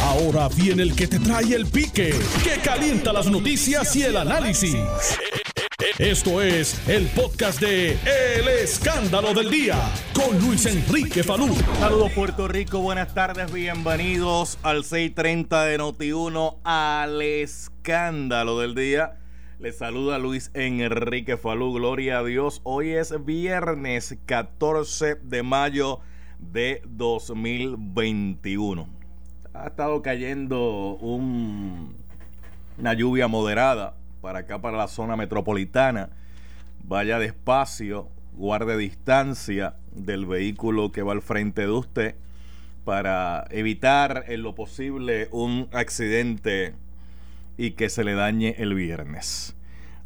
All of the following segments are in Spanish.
Ahora viene el que te trae el pique, que calienta las noticias y el análisis. Esto es el podcast de El Escándalo del Día con Luis Enrique Falú. Saludos Puerto Rico, buenas tardes, bienvenidos al 630 de Noti1 al Escándalo del Día. Les saluda Luis Enrique Falú, gloria a Dios. Hoy es viernes 14 de mayo de 2021. Ha estado cayendo un, una lluvia moderada para acá, para la zona metropolitana. Vaya despacio, guarde distancia del vehículo que va al frente de usted para evitar en lo posible un accidente y que se le dañe el viernes.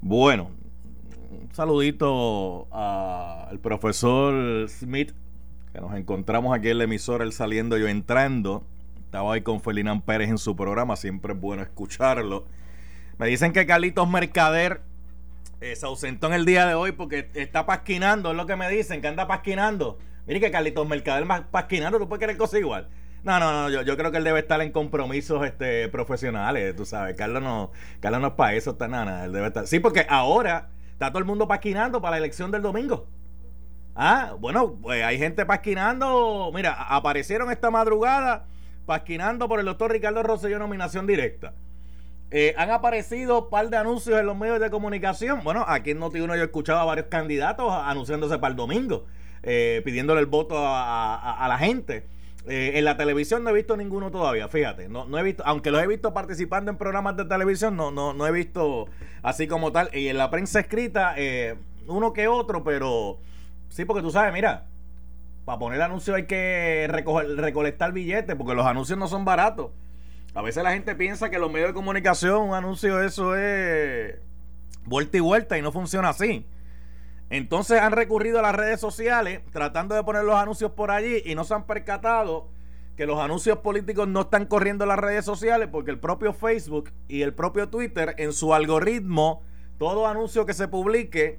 Bueno, un saludito al profesor Smith, que nos encontramos aquí en la emisora, él saliendo, yo entrando. Estaba ahí con Felinán Pérez en su programa, siempre es bueno escucharlo. Me dicen que Carlitos Mercader eh, se ausentó en el día de hoy porque está pasquinando, es lo que me dicen, que anda pasquinando. Mire que Carlitos Mercader pasquinando, tú puedes querer cosa igual. No, no, no, yo, yo, creo que él debe estar en compromisos este, profesionales, tú sabes. Carlos no, Carlos no es para eso, está nada, él debe estar. Sí, porque ahora está todo el mundo pasquinando para la elección del domingo. Ah, bueno, pues hay gente pasquinando. Mira, aparecieron esta madrugada pasquinando por el doctor Ricardo Rosselló nominación directa. Eh, han aparecido un par de anuncios en los medios de comunicación. Bueno, aquí en Noti1 yo he escuchado a varios candidatos anunciándose para el domingo, eh, pidiéndole el voto a, la gente. Eh, en la televisión no he visto ninguno todavía, fíjate. No, no he visto, aunque los he visto participando en programas de televisión, no, no, no he visto así como tal. Y en la prensa escrita, uno que otro, pero sí, porque tú sabes, mira, para poner anuncios hay que recolectar billetes, porque los anuncios no son baratos. A veces la gente piensa que los medios de comunicación, un anuncio, eso es vuelta y vuelta y no funciona así. Entonces han recurrido a las redes sociales tratando de poner los anuncios por allí y no se han percatado que los anuncios políticos no están corriendo las redes sociales porque el propio Facebook y el propio Twitter en su algoritmo, todo anuncio que se publique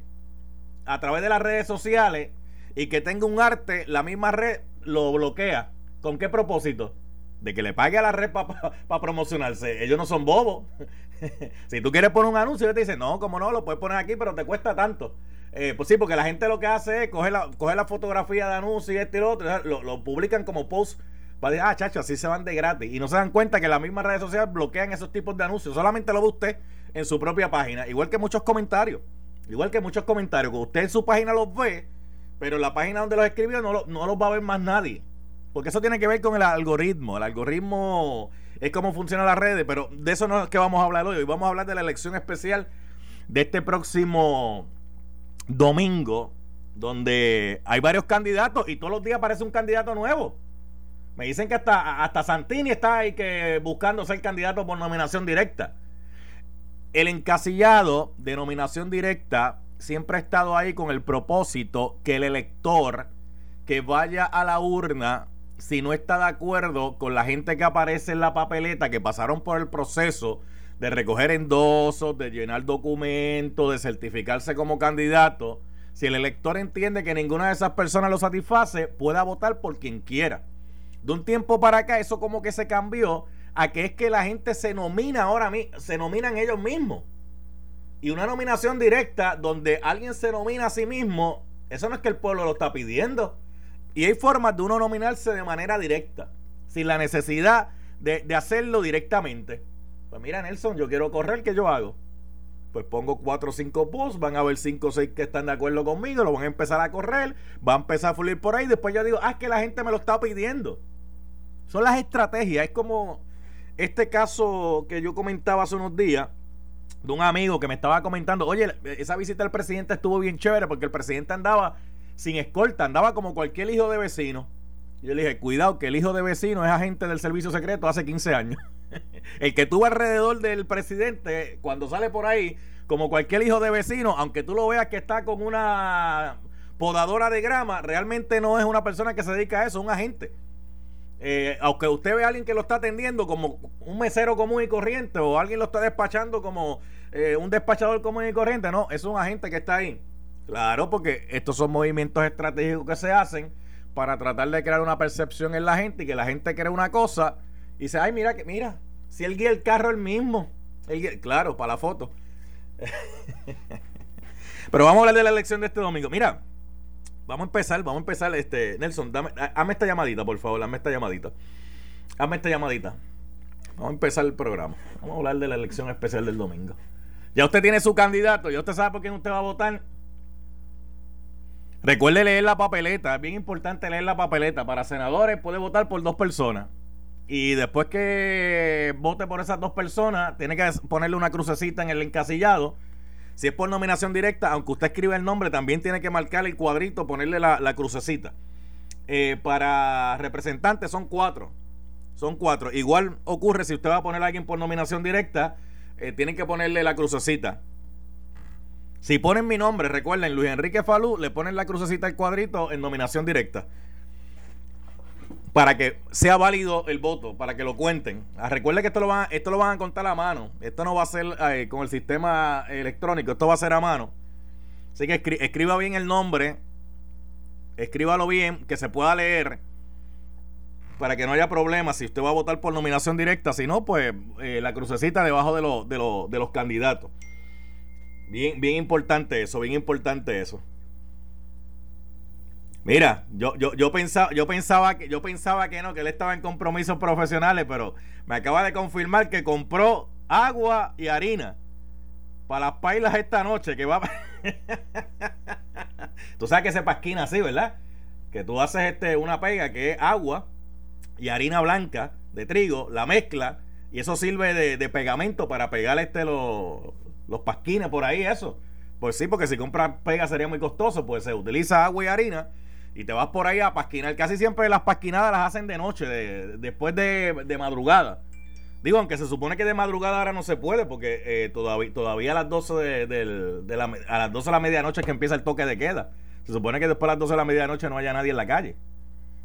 a través de las redes sociales y que tenga un arte, la misma red lo bloquea. ¿Con qué propósito? de que le pague a la red para promocionarse. Ellos no son bobos. si tú quieres poner un anuncio, te dicen, no, como no, lo puedes poner aquí, pero te cuesta tanto. Eh, pues sí, porque la gente lo que hace es coger la, la fotografía de anuncio y este y lo otro, lo, publican como post para decir, ah, chacho, así se van de gratis. Y no se dan cuenta que las mismas redes sociales bloquean esos tipos de anuncios. Solamente lo ve usted en su propia página. Igual que muchos comentarios. Igual que muchos comentarios. Que usted en su página los ve, pero la página donde los escribió no, no los va a ver más nadie. Porque eso tiene que ver con el algoritmo. El algoritmo es cómo funcionan las redes, pero de eso no es que vamos a hablar hoy. Hoy vamos a hablar de la elección especial de este próximo domingo, donde hay varios candidatos y todos los días aparece un candidato nuevo. Me dicen que hasta, hasta Santini está ahí que buscando ser candidato por nominación directa. El encasillado de nominación directa siempre ha estado ahí con el propósito que el elector que vaya a la urna si no está de acuerdo con la gente que aparece en la papeleta, que pasaron por el proceso de recoger endosos, de llenar documentos, de certificarse como candidato, si el elector entiende que ninguna de esas personas lo satisface, pueda votar por quien quiera. De un tiempo para acá, eso como que se cambió a que es que la gente se nomina ahora, se nominan ellos mismos. Y una nominación directa donde alguien se nomina a sí mismo, eso no es que el pueblo lo está pidiendo y hay formas de uno nominarse de manera directa, sin la necesidad de, hacerlo directamente. Pues mira, Nelson, yo quiero correr, ¿qué yo hago? Pues pongo cuatro o cinco posts, van a haber cinco o seis que están de acuerdo conmigo, lo van a empezar a correr, va a empezar a fluir por ahí, después yo digo, ah, es que la gente me lo está pidiendo. Son las estrategias, es como este caso que yo comentaba hace unos días, de un amigo que me estaba comentando, oye, esa visita del presidente estuvo bien chévere porque el presidente andaba sin escolta, andaba como cualquier hijo de vecino. yo le dije, cuidado, que el hijo de vecino es agente del servicio secreto hace 15 años. el que tuvo alrededor del presidente, cuando sale por ahí, como cualquier hijo de vecino, aunque tú lo veas que está con una podadora de grama, realmente no es una persona que se dedica a eso, es un agente. Eh, aunque usted ve a alguien que lo está atendiendo como un mesero común y corriente o alguien lo está despachando como eh, un despachador común y corriente, no, es un agente que está ahí. Claro, porque estos son movimientos estratégicos que se hacen para tratar de crear una percepción en la gente y que la gente cree una cosa Y dice, ay, mira, que mira, si él guía el carro el mismo. claro, para la foto. Pero vamos a hablar de la elección de este domingo. Mira, vamos a empezar, vamos a empezar. Este, Nelson, dame, hazme esta llamadita, por favor, hazme esta llamadita. Hazme esta llamadita. Vamos a empezar el programa. Vamos a hablar de la elección especial del domingo. Ya usted tiene su candidato, ya usted sabe por quién usted va a votar. Recuerde leer la papeleta, es bien importante leer la papeleta. Para senadores puede votar por dos personas. Y después que vote por esas dos personas, tiene que ponerle una crucecita en el encasillado. Si es por nominación directa, aunque usted escriba el nombre, también tiene que marcar el cuadrito, ponerle la, crucecita. Eh, para representantes son cuatro. Son cuatro. Igual ocurre si usted va a poner a alguien por nominación directa, eh, tienen que ponerle la crucecita. Si ponen mi nombre, recuerden, Luis Enrique Falú, le ponen la crucecita al cuadrito en nominación directa. Para que sea válido el voto, para que lo cuenten. Ah, recuerden que esto lo, van, esto lo van a contar a mano. Esto no va a ser eh, con el sistema electrónico, esto va a ser a mano. Así que escriba bien el nombre, escríbalo bien, que se pueda leer para que no haya problemas si usted va a votar por nominación directa, si no, pues eh, la crucecita debajo de, de, de los candidatos. Bien, bien importante eso, bien importante eso. Mira, yo, yo, yo, pensaba, yo, pensaba que, yo pensaba que no, que él estaba en compromisos profesionales, pero me acaba de confirmar que compró agua y harina para las pailas esta noche, que va... tú sabes que se pasquina así, ¿verdad? Que tú haces este, una pega que es agua y harina blanca de trigo, la mezcla, y eso sirve de, pegamento para pegar este los los pasquines por ahí, eso. Pues sí, porque si compras pega sería muy costoso, pues se utiliza agua y harina y te vas por ahí a pasquinar. Casi siempre las pasquinadas las hacen de noche, de, después de, madrugada. Digo, aunque se supone que de madrugada ahora no se puede, porque eh, todavía, todavía a las 12 de, la, a las 12 de la medianoche es que empieza el toque de queda. Se supone que después de las 12 de la medianoche no haya nadie en la calle.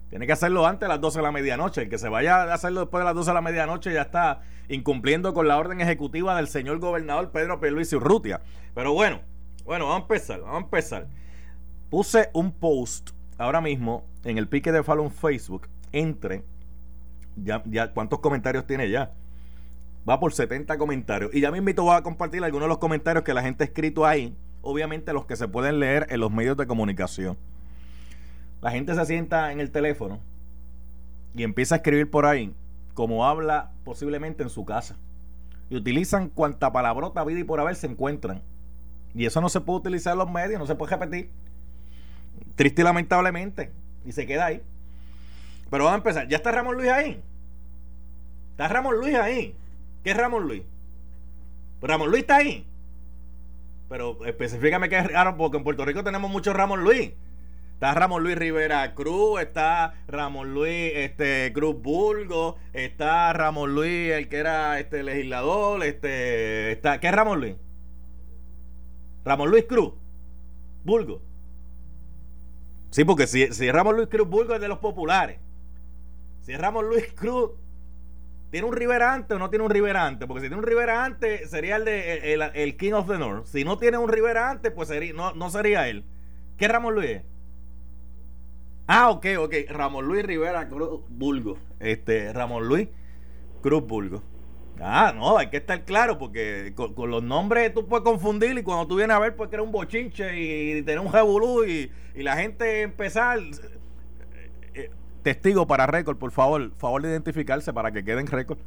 Tiene que hacerlo antes de las 12 de la medianoche. El que se vaya a hacerlo después de las 12 de la medianoche ya está incumpliendo con la orden ejecutiva del señor gobernador Pedro Pierluisi Urrutia. Pero bueno, bueno, vamos a empezar, vamos a empezar. Puse un post ahora mismo en el pique de Fallon Facebook. Entre, ya, ¿cuántos comentarios tiene ya? Va por 70 comentarios. Y ya me invito a compartir algunos de los comentarios que la gente ha escrito ahí. Obviamente los que se pueden leer en los medios de comunicación. La gente se sienta en el teléfono y empieza a escribir por ahí como habla posiblemente en su casa. Y utilizan cuanta palabrota vida y por haber se encuentran. Y eso no se puede utilizar en los medios, no se puede repetir. Triste y lamentablemente. Y se queda ahí. Pero vamos a empezar. ¿Ya está Ramón Luis ahí? ¿Está Ramón Luis ahí? ¿Qué es Ramón Luis? Ramón Luis está ahí. Pero específicame qué es raro, porque en Puerto Rico tenemos muchos Ramón Luis. Está Ramón Luis Rivera Cruz, está Ramón Luis este, Cruz Bulgo, está Ramón Luis, el que era este legislador, este, está, ¿qué es Ramón Luis? Ramón Luis Cruz, Bulgo. Sí, porque si, si Ramón Luis Cruz Bulgo es de los populares. Si Ramón Luis Cruz ¿Tiene un Riverante o no tiene un Riverante? Porque si tiene un Riverante sería el de el, King of the North. Si no tiene un Riverante, pues no, no sería él. ¿Qué Ramón Luis? Ah, ok, ok. Ramón Luis Rivera Cruz Bulgo. Este, Ramón Luis Cruz Bulgo. Ah, no, hay que estar claro porque con, los nombres tú puedes confundir y cuando tú vienes a ver pues que era un bochinche y tener un jebulú y, y la gente empezar... Eh, eh, testigo para récord, por favor, favor de identificarse para que queden récord.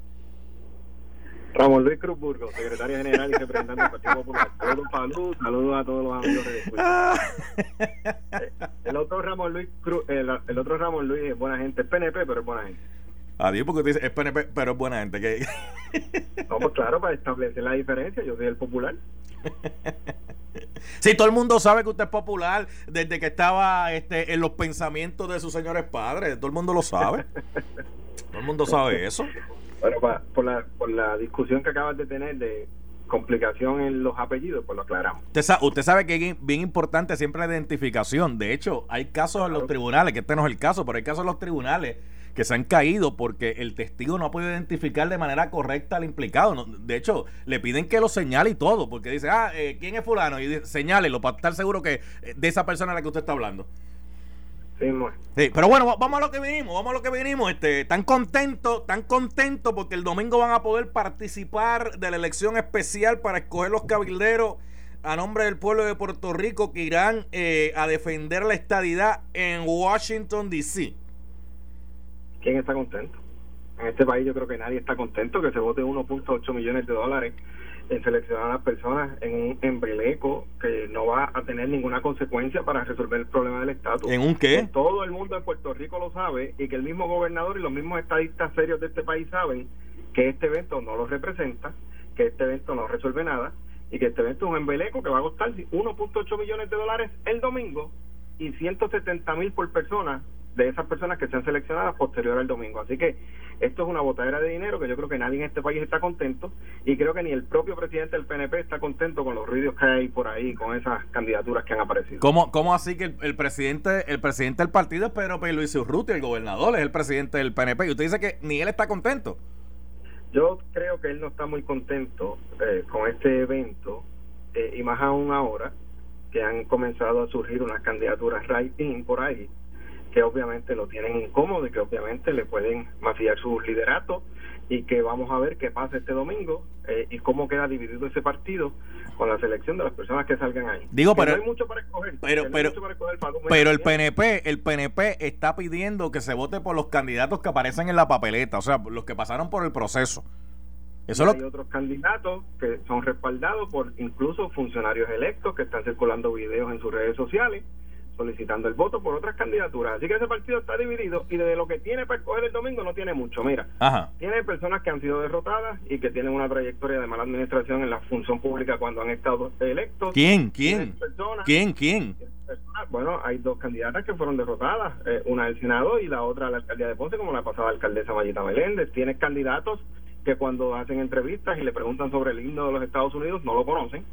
Ramón Luis Cruzburgo, secretario general y representante del Partido Popular. Saludos, salud, saludos a todos los amigos de eh, El otro Ramón Luis Cruz, el, otro Ramón Luis es buena gente, es PNP, pero es buena gente. Adiós, porque tú dices es PNP, pero es buena gente. ¿qué? No, pues claro, para establecer la diferencia, yo soy el popular. Sí, todo el mundo sabe que usted es popular desde que estaba este, en los pensamientos de sus señores padres. Todo el mundo lo sabe. Todo el mundo sabe eso. Bueno, por, la, por la discusión que acabas de tener de complicación en los apellidos, pues lo aclaramos. Usted sabe, que es bien importante siempre la identificación. De hecho, hay casos en los tribunales, que este no es el caso, pero hay casos en los tribunales que se han caído porque el testigo no ha podido identificar de manera correcta al implicado. De hecho, le piden que lo señale y todo, porque dice, ah, eh, ¿quién es fulano? Y dice, señálelo para estar seguro que eh, de esa persona a la que usted está hablando. Sí, sí, pero bueno, vamos a lo que vinimos, vamos a lo que vinimos. Este, tan contento, tan contento porque el domingo van a poder participar de la elección especial para escoger los cabilderos a nombre del pueblo de Puerto Rico que irán eh, a defender la estadidad en Washington, D.C. ¿Quién está contento? En este país yo creo que nadie está contento que se vote 1.8 millones de dólares en seleccionar a las personas en un embeleco que no va a tener ninguna consecuencia para resolver el problema del estatus. ¿En un qué? todo el mundo en Puerto Rico lo sabe y que el mismo gobernador y los mismos estadistas serios de este país saben que este evento no lo representa, que este evento no resuelve nada y que este evento es un embeleco que va a costar 1.8 millones de dólares el domingo y 170 mil por persona de esas personas que sean seleccionadas posterior al domingo. Así que esto es una botadera de dinero que yo creo que nadie en este país está contento y creo que ni el propio presidente del PNP está contento con los ruidos que hay por ahí con esas candidaturas que han aparecido. ¿Cómo, cómo así que el, presidente el presidente del partido es Pedro Luis Urrutia, el gobernador es el presidente del PNP y usted dice que ni él está contento? Yo creo que él no está muy contento eh, con este evento eh, y más aún ahora que han comenzado a surgir unas candidaturas right-in por ahí que obviamente lo tienen incómodo y que obviamente le pueden mafiar su liderato y que vamos a ver qué pasa este domingo eh, y cómo queda dividido ese partido con la selección de las personas que salgan ahí. Digo, pero no hay mucho para escoger. Pero, pero, pero el PNP, el PNP está pidiendo que se vote por los candidatos que aparecen en la papeleta, o sea, los que pasaron por el proceso. Eso hay otros candidatos que son respaldados por incluso funcionarios electos que están circulando videos en sus redes sociales solicitando el voto por otras candidaturas. Así que ese partido está dividido y de lo que tiene para escoger el domingo no tiene mucho. Mira, tiene personas que han sido derrotadas y que tienen una trayectoria de mala administración en la función pública cuando han estado electos. ¿Quién? ¿Quién? ¿Quién? ¿Quién? Bueno, hay dos candidatas que fueron derrotadas, eh, una del Senado y la otra a la alcaldía de Ponce, como la pasada alcaldesa Mayita Meléndez. Tienes candidatos que cuando hacen entrevistas y le preguntan sobre el himno de los Estados Unidos no lo conocen.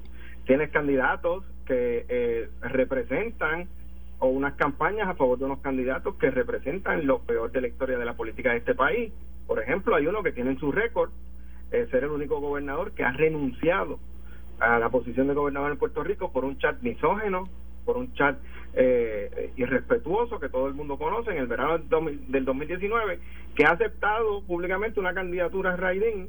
Tienes candidatos que eh, representan o unas campañas a favor de unos candidatos que representan lo peor de la historia de la política de este país. Por ejemplo, hay uno que tiene en su récord eh, ser el único gobernador que ha renunciado a la posición de gobernador en Puerto Rico por un chat misógeno, por un chat eh, irrespetuoso que todo el mundo conoce en el verano del 2019, que ha aceptado públicamente una candidatura a Raidín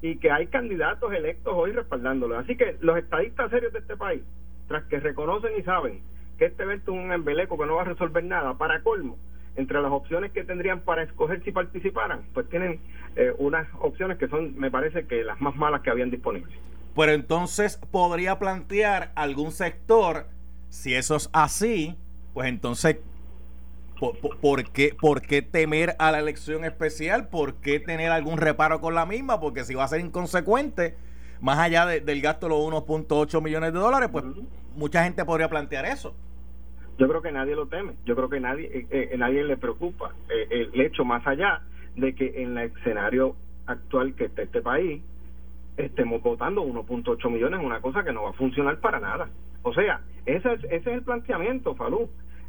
y que hay candidatos electos hoy respaldándolo. Así que los estadistas serios de este país, tras que reconocen y saben que este evento es un embeleco que no va a resolver nada. Para colmo, entre las opciones que tendrían para escoger si participaran, pues tienen eh, unas opciones que son, me parece que las más malas que habían disponibles. Pero entonces podría plantear algún sector, si eso es así, pues entonces, ¿por, qué, ¿por qué temer a la elección especial? ¿Por qué tener algún reparo con la misma? Porque si va a ser inconsecuente, más allá del gasto de los 1.8 millones de dólares, pues mucha gente podría plantear eso. Yo creo que nadie lo teme, yo creo que nadie, eh, eh nadie le preocupa eh, el hecho más allá de que en el escenario actual que está este país estemos votando 1.8 millones, una cosa que no va a funcionar para nada. O sea, ese es, ese es el planteamiento, Falú.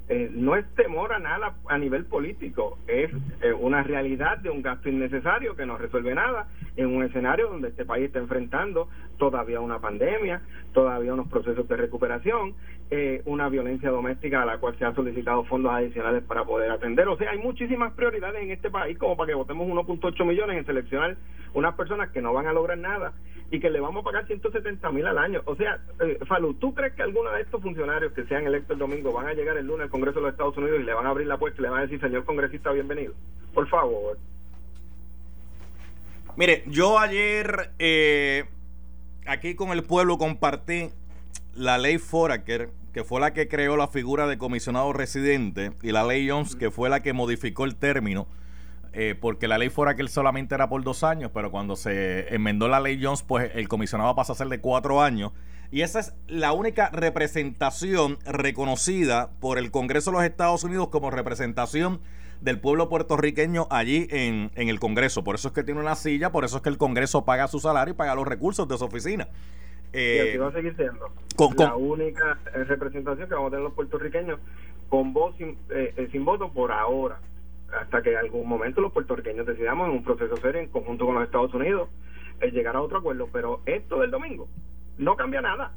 Eh, no es temor a nada a nivel político, es eh, una realidad de un gasto innecesario que no resuelve nada en un escenario donde este país está enfrentando todavía una pandemia, todavía unos procesos de recuperación, eh, una violencia doméstica a la cual se han solicitado fondos adicionales para poder atender. O sea, hay muchísimas prioridades en este país como para que votemos 1.8 millones en seleccionar unas personas que no van a lograr nada y que le vamos a pagar 170 mil al año. O sea, eh, Falú, ¿tú crees que alguno de estos funcionarios que sean electos el domingo van a llegar el lunes al Congreso de los Estados Unidos y le van a abrir la puerta y le van a decir, señor congresista, bienvenido? Por favor. Mire, yo ayer eh, aquí con el pueblo compartí la ley Foraker, que fue la que creó la figura de comisionado residente, y la ley Jones, que fue la que modificó el término eh, porque la ley él solamente era por dos años, pero cuando se enmendó la ley Jones, pues el comisionado pasa a ser de cuatro años. Y esa es la única representación reconocida por el Congreso de los Estados Unidos como representación del pueblo puertorriqueño allí en, el Congreso. Por eso es que tiene una silla, por eso es que el Congreso paga su salario y paga los recursos de su oficina. Eh, y va a seguir siendo la única representación que vamos a tener los puertorriqueños con voz sin, eh, sin voto por ahora hasta que en algún momento los puertorriqueños decidamos en un proceso serio en conjunto con los Estados Unidos el llegar a otro acuerdo. Pero esto del domingo no cambia nada.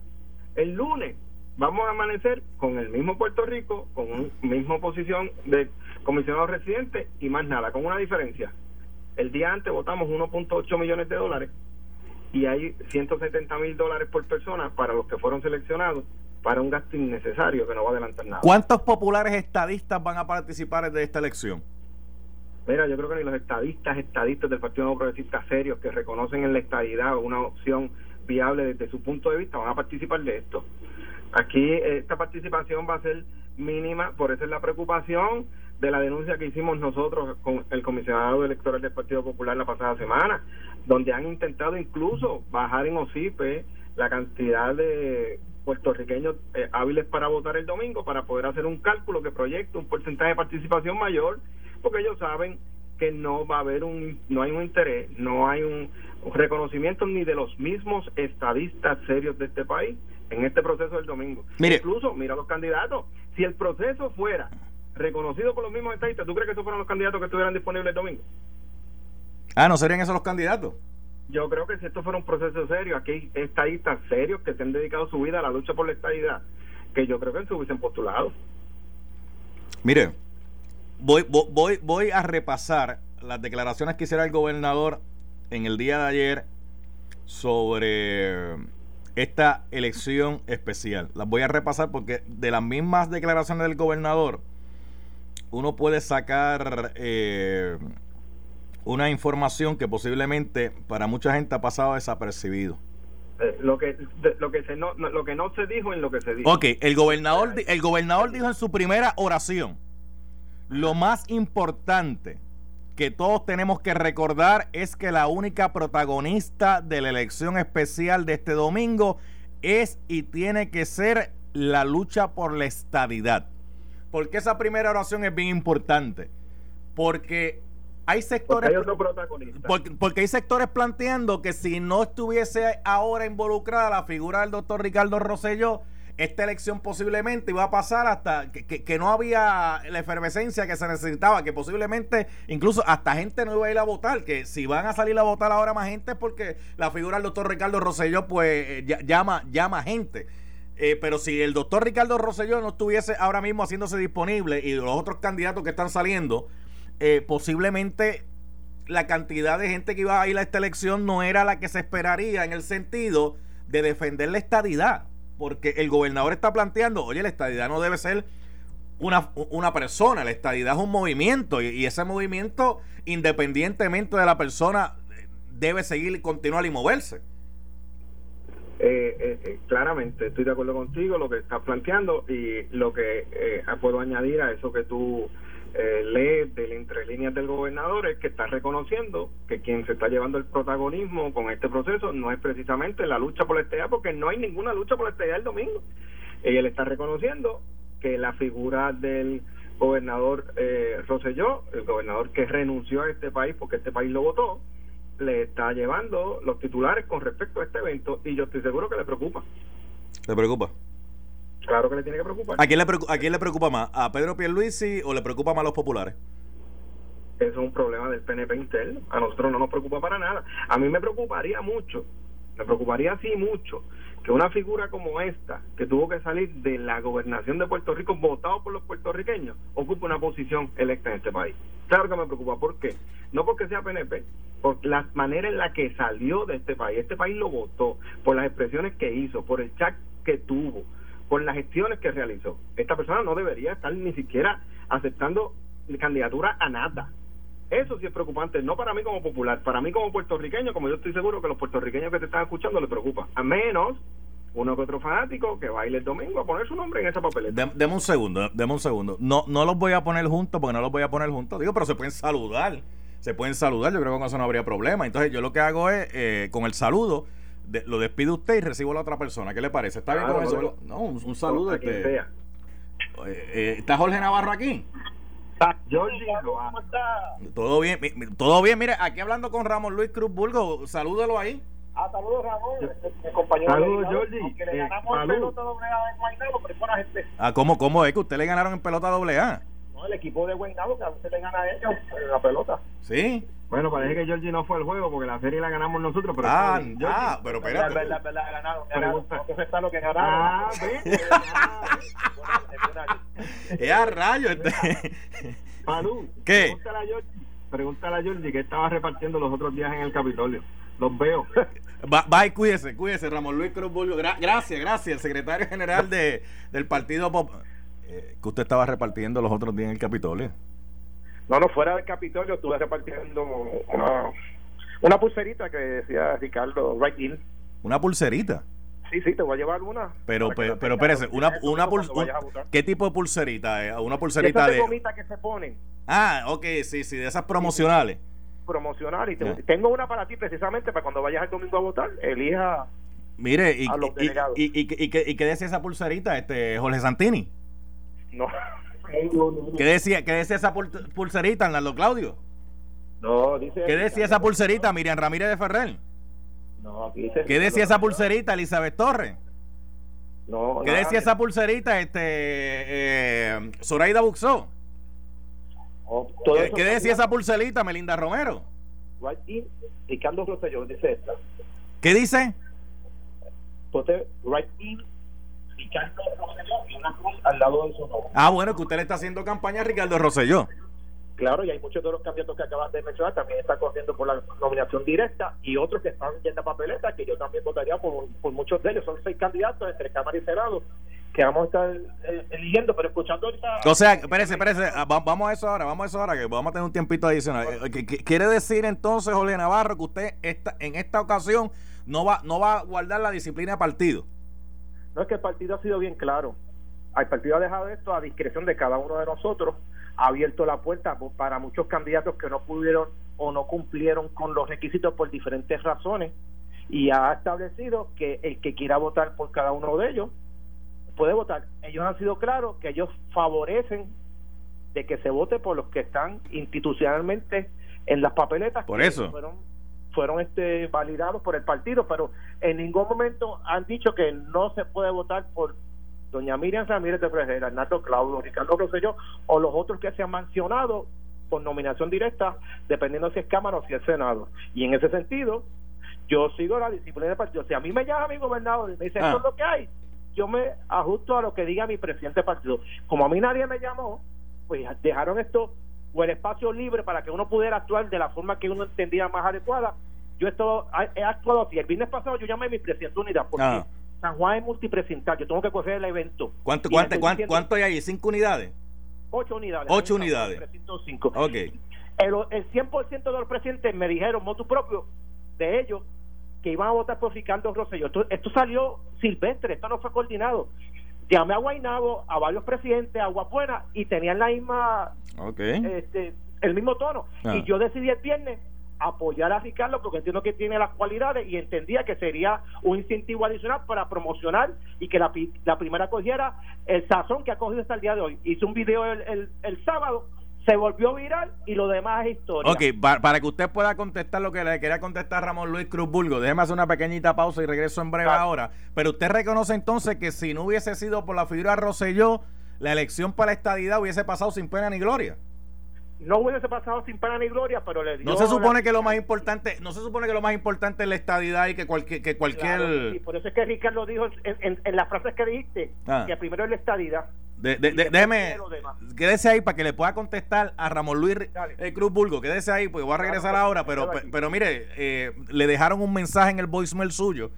El lunes vamos a amanecer con el mismo Puerto Rico, con una misma posición de comisionado residente y más nada, con una diferencia. El día antes votamos 1.8 millones de dólares y hay 170 mil dólares por persona para los que fueron seleccionados para un gasto innecesario que no va a adelantar nada. ¿Cuántos populares estadistas van a participar de esta elección? Mira, yo creo que ni los estadistas, estadistas del Partido Nuevo Progresista serios que reconocen en la estadidad una opción viable desde su punto de vista van a participar de esto. Aquí esta participación va a ser mínima, por eso es la preocupación de la denuncia que hicimos nosotros con el comisionado electoral del Partido Popular la pasada semana, donde han intentado incluso bajar en OSIPE la cantidad de puertorriqueños eh, hábiles para votar el domingo para poder hacer un cálculo que proyecte un porcentaje de participación mayor, porque ellos saben que no va a haber un, no hay un interés, no hay un, reconocimiento ni de los mismos estadistas serios de este país en este proceso del domingo. Incluso, mira los candidatos, si el proceso fuera reconocido por los mismos estadistas, ¿tú crees que esos fueran los candidatos que estuvieran disponibles el domingo? Ah, ¿no serían esos los candidatos? Yo creo que si esto fuera un proceso serio, aquí hay estadistas serios que se han dedicado su vida a la lucha por la estadidad, que yo creo que se hubiesen postulado. Mire, voy, voy, voy a repasar las declaraciones que hiciera el gobernador en el día de ayer sobre esta elección especial. Las voy a repasar porque de las mismas declaraciones del gobernador uno puede sacar eh, una información que posiblemente para mucha gente ha pasado desapercibido. Eh, lo que lo que se no, lo que no se dijo en lo que se dijo. Ok, el gobernador el gobernador dijo en su primera oración lo más importante que todos tenemos que recordar es que la única protagonista de la elección especial de este domingo es y tiene que ser la lucha por la estabilidad. Porque esa primera oración es bien importante. Porque hay sectores. Porque, hay sectores planteando que si no estuviese ahora involucrada la figura del doctor Ricardo Rosselló, esta elección posiblemente iba a pasar hasta que, no había la efervescencia que se necesitaba, que posiblemente incluso hasta gente no iba a ir a votar, que si van a salir a votar ahora más gente es porque la figura del doctor Ricardo Rosselló pues eh, llama, llama gente. Eh, pero si el doctor Ricardo Rosselló no estuviese ahora mismo haciéndose disponible y los otros candidatos que están saliendo, eh, posiblemente la cantidad de gente que iba a ir a esta elección no era la que se esperaría en el sentido de defender la estadidad porque el gobernador está planteando, oye, la estadidad no debe ser una, una persona, la estadidad es un movimiento y, ese movimiento, independientemente de la persona, debe seguir, continuar y moverse. Eh, eh, eh, claramente estoy de acuerdo contigo lo que estás planteando y lo que puedo añadir a eso que tú eh, lee de entre líneas del gobernador es que está reconociendo que quien se está llevando el protagonismo con este proceso no es precisamente la lucha por la estadía, porque no hay ninguna lucha por la estadía el domingo. Él está reconociendo que la figura del gobernador eh, Rosselló, el gobernador que renunció a este país porque este país lo votó, le está llevando los titulares con respecto a este evento y yo estoy seguro que le preocupa. ¿Le preocupa? Claro que le tiene que preocupar. ¿A quién le, preocupa, ¿A quién le preocupa más? ¿A Pedro Pierluisi o le preocupa más a los populares? Eso es un problema del PNP interno. A nosotros no nos preocupa para nada. A mí me preocuparía mucho, me preocuparía así mucho, que una figura como esta, que tuvo que salir de la gobernación de Puerto Rico, votado por los puertorriqueños, ocupe una posición electa en este país. Claro que me preocupa. ¿Por qué? No porque sea PNP, por la manera en la que salió de este país. Este país lo votó, por las expresiones que hizo, por el chat que tuvo por las gestiones que realizó. Esta persona no debería estar ni siquiera aceptando candidatura a nada. Eso sí es preocupante, no para mí como popular, para mí como puertorriqueño, como yo estoy seguro que los puertorriqueños que te están escuchando le preocupa. A menos uno que otro fanático que baile el domingo a poner su nombre en esa papeleta. deme un segundo, deme un segundo. No, no los voy a poner juntos porque no los voy a poner juntos. Digo, pero se pueden saludar. Se pueden saludar, yo creo que con eso no habría problema. Entonces yo lo que hago es, eh, con el saludo, lo despide usted y recibo a la otra persona. ¿Qué le parece? ¿Está bien con eso? No, un, saludo. Este, eh, ¿Está Jorge Navarro aquí? Jorge, ¿cómo está? Todo bien, todo bien. Mire, aquí hablando con Ramón Luis Cruz Burgo, salúdalo ahí. Ah, saludos Ramón, mi compañero. Saludos Jordi. Que le eh, ganamos en pelota doble A en Guaynabo, pero es buena gente. Ah, ¿cómo, ¿cómo es que usted le ganaron en pelota doble A? No, el equipo de Guaynabo que a veces le gana a ellos en la pelota. Sí. Bueno, parece que Georgie no fue al juego porque la serie la ganamos nosotros. Pero Ah. Georgie, ah, pero verdad, espérate. verdad, verdad, ganaron, ganaron. Pregunta. Entonces está lo que ganaron. Ah, ¿viste? Ah, Es a rayo. Este. Malú, ¿Qué? Pregúntale a Georgie, pregúntale a Georgie que estaba repartiendo los otros días en el Capitolio. Los veo. Y cuídese, cuídese, Ramón Luis Cruz. Gra- gracias, gracias, el secretario general de, del Partido Pop. eh, que usted estaba repartiendo los otros días en el Capitolio. No, no, fuera del Capitolio estuve repartiendo una, una pulserita que decía Ricardo Right In. Una pulserita. Sí, sí, te voy a llevar una. Pero, pero, pero espérese, una, una a votar, pul- cuando vayas a votar. ¿Qué tipo de pulserita? eh? Una pulserita de de. gomita que se ponen Ah, ok, sí, sí, de esas promocionales. Promocionar y te- tengo una para ti precisamente para cuando vayas el domingo a votar, elija Mire, y, A los y, delegados. y, qué- decía esa pulserita, este Jorge Santini? no ¿Qué decía, qué decía esa pul- pulserita, Arnaldo Claudio? no dice ¿Qué decía esa pulserita, Miriam Ramírez de Ferrer? no aquí dice ¿Qué decía esa pulserita, Elizabeth Torres? no ¿Qué decía esa pulserita, este eh, Zoraida Buxó? Todo ¿Qué, decía esa pulserita, Melinda Romero? Right Ricardo Rosselló dice esta ¿Qué dice? entonces Right In Ricardo Rosselló y una cruz al lado de su nombre Ah, bueno, que usted le está haciendo campaña a Ricardo Rosselló. Claro, y hay muchos de los candidatos que acabas de mencionar también están corriendo por la nominación directa y otros que están yendo a papeleta, que yo también votaría por, por muchos de ellos. Son seis candidatos entre Cámara y Senado que vamos a estar eh, eligiendo, pero escuchando ahorita... O sea, espérese, espérese, ah, va- vamos a eso ahora, vamos a eso ahora, que vamos a tener un tiempito adicional. Eh, ¿qué- qué- ¿Quiere decir entonces, Jorge Navarro, que usted esta, en esta ocasión no va, no va a guardar la disciplina de partido? No es que el partido ha sido bien claro. El partido ha dejado esto a discreción de cada uno de nosotros, ha abierto la puerta para muchos candidatos que no pudieron o no cumplieron con los requisitos por diferentes razones y ha establecido que el que quiera votar por cada uno de ellos puede votar. Ellos han sido claros que ellos favorecen de que se vote por los que están institucionalmente en las papeletas Por que eso. fueron fueron este validados por el partido, pero en ningún momento han dicho que no se puede votar por doña Miriam Ramírez de Ferreira, Hernando Claudio, Ricardo Rosselló o los otros que se han mencionado por nominación directa, dependiendo si es Cámara o si es Senado. Y en ese sentido, yo sigo la disciplina del partido. Si a mí me llama mi gobernador y me dice, Ah. esto es lo que hay, yo me ajusto a lo que diga mi presidente partido. Como a mí nadie me llamó, pues dejaron esto o el espacio libre para que uno pudiera actuar de la forma que uno entendía más adecuada. Yo esto, he actuado así. El viernes pasado yo llamé a mi presidente de unidad porque Ah. San Juan es multipresental. Yo tengo que coger el evento. ¿Cuánto, cuánto, cuánto, cuánto hay ahí? ¿Cinco unidades? Ocho unidades. Ocho unidades. precinto cinco. Ok. El, el 100% de los presidentes me dijeron, motu propio, de ellos, que iban a votar por Ricardo Rosselló. Esto, esto salió silvestre, esto no fue coordinado. Llamé a Guainabo, a varios presidentes, a Guapuena, y tenían la misma, Ok. este, el mismo tono. Ah. Y yo decidí el viernes apoyar a Ricardo porque entiendo que tiene las cualidades y entendía que sería un incentivo adicional para promocionar y que la, la primera cogiera el sazón que ha cogido hasta el día de hoy. Hice un video el, el, el sábado, se volvió viral y lo demás es historia. Ok, pa- para que usted pueda contestar lo que le quería contestar Ramón Luis Cruz Burgo, déjeme hacer una pequeñita pausa y regreso en breve Claro. ahora. Pero usted reconoce entonces que si no hubiese sido por la figura de Rosselló, la elección para la estadidad hubiese pasado sin pena ni gloria. No hubiese pasado sin pena ni gloria, pero le dio No se supone la- que lo más importante, no se supone que lo más importante es la estadidad y que cualquier, que cualquier Claro, por eso es que Ricardo dijo en, en- en las frases que dijiste Ah. que primero es la estadidad. De- déjeme, quédese ahí para que le pueda contestar a Ramón Luis eh, Cruz Burgo. Quédese ahí, pues voy a regresar pues, ahora. Pero, pero mire, eh, le dejaron un mensaje en el voicemail suyo.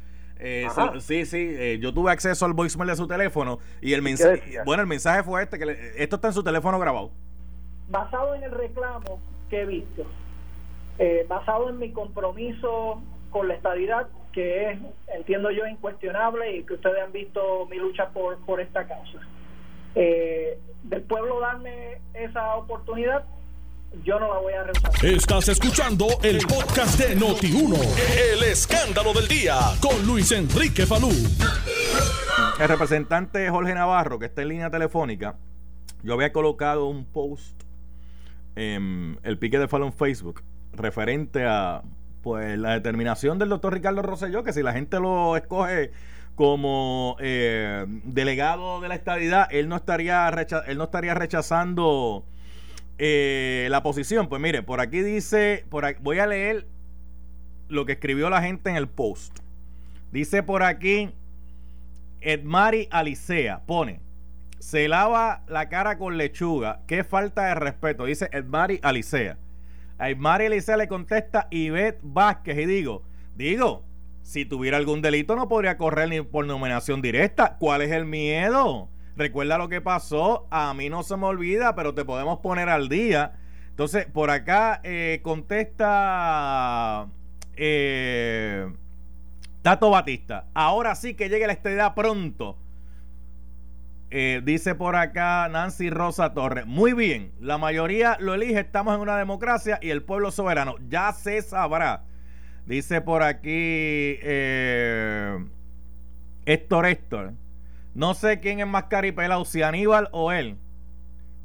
Eh, sí, sí, eh, yo tuve acceso al voicemail de su teléfono y el mensaje, bueno, el mensaje fue este, que le- esto está en su teléfono grabado. basado en el reclamo que he visto, eh, basado en mi compromiso con la estabilidad, que es, entiendo yo, incuestionable y que ustedes han visto mi lucha por, por esta causa. Eh, del pueblo darme esa oportunidad, yo no la voy a rehusar. Estás escuchando el podcast de Noti1. El escándalo del día con Luis Enrique Falú. El representante Jorge Navarro, que está en línea telefónica, yo había colocado un post en el pique de Fallon Facebook referente a pues la determinación del doctor Ricardo Rosselló, que si la gente lo escoge como eh, delegado de la estadidad, él no estaría él no estaría rechazando eh, la posición, pues mire, por aquí dice, por voy a leer lo que escribió la gente en el post. Dice por aquí, Edmari Alicea, pone, se lava la cara con lechuga, qué falta de respeto, dice Edmari Alicea. A Edmari Alicea le contesta Ivette Vázquez y digo, digo, si tuviera algún delito no podría correr ni por nominación directa. ¿Cuál es el miedo? Recuerda lo que pasó, a mí no se me olvida, pero te podemos poner al día. Entonces, por acá eh, contesta eh, Tato Batista. Ahora sí que llegue la estadía pronto. Eh, dice por acá Nancy Rosa Torres. Muy bien, la mayoría lo elige, estamos en una democracia y el pueblo soberano. Ya se sabrá. Dice por aquí Héctor Héctor. No sé quién es más caripelado, si Aníbal o él.